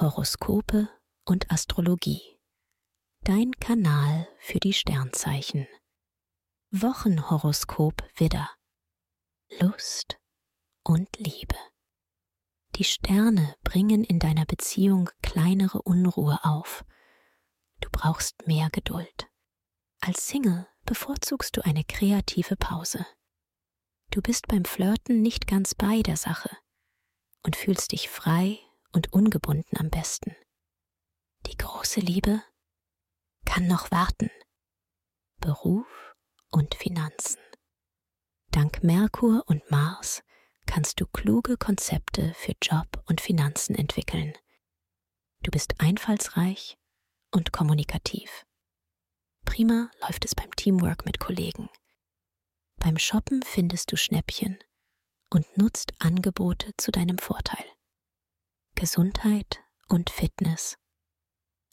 Horoskope und Astrologie. Dein Kanal für die Sternzeichen. Wochenhoroskop Widder. Lust und Liebe. Die Sterne bringen in deiner Beziehung kleinere Unruhe auf. Du brauchst mehr Geduld. Als Single bevorzugst du eine kreative Pause. Du bist beim Flirten nicht ganz bei der Sache und fühlst dich frei und ungebunden am besten. Die große Liebe kann noch warten. Beruf und Finanzen. Dank Merkur und Mars kannst du kluge Konzepte für Job und Finanzen entwickeln. Du bist einfallsreich und kommunikativ. Prima läuft es beim Teamwork mit Kollegen. Beim Shoppen findest du Schnäppchen und nutzt Angebote zu deinem Vorteil. Gesundheit und Fitness.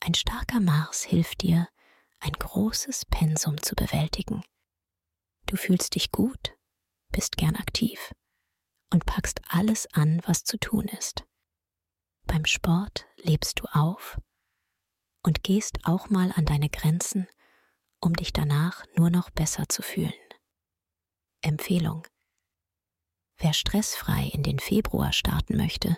Ein starker Mars hilft dir, ein großes Pensum zu bewältigen. Du fühlst dich gut, bist gern aktiv und packst alles an, was zu tun ist. Beim Sport lebst du auf und gehst auch mal an deine Grenzen, um dich danach nur noch besser zu fühlen. Empfehlung. Wer stressfrei in den Februar starten möchte,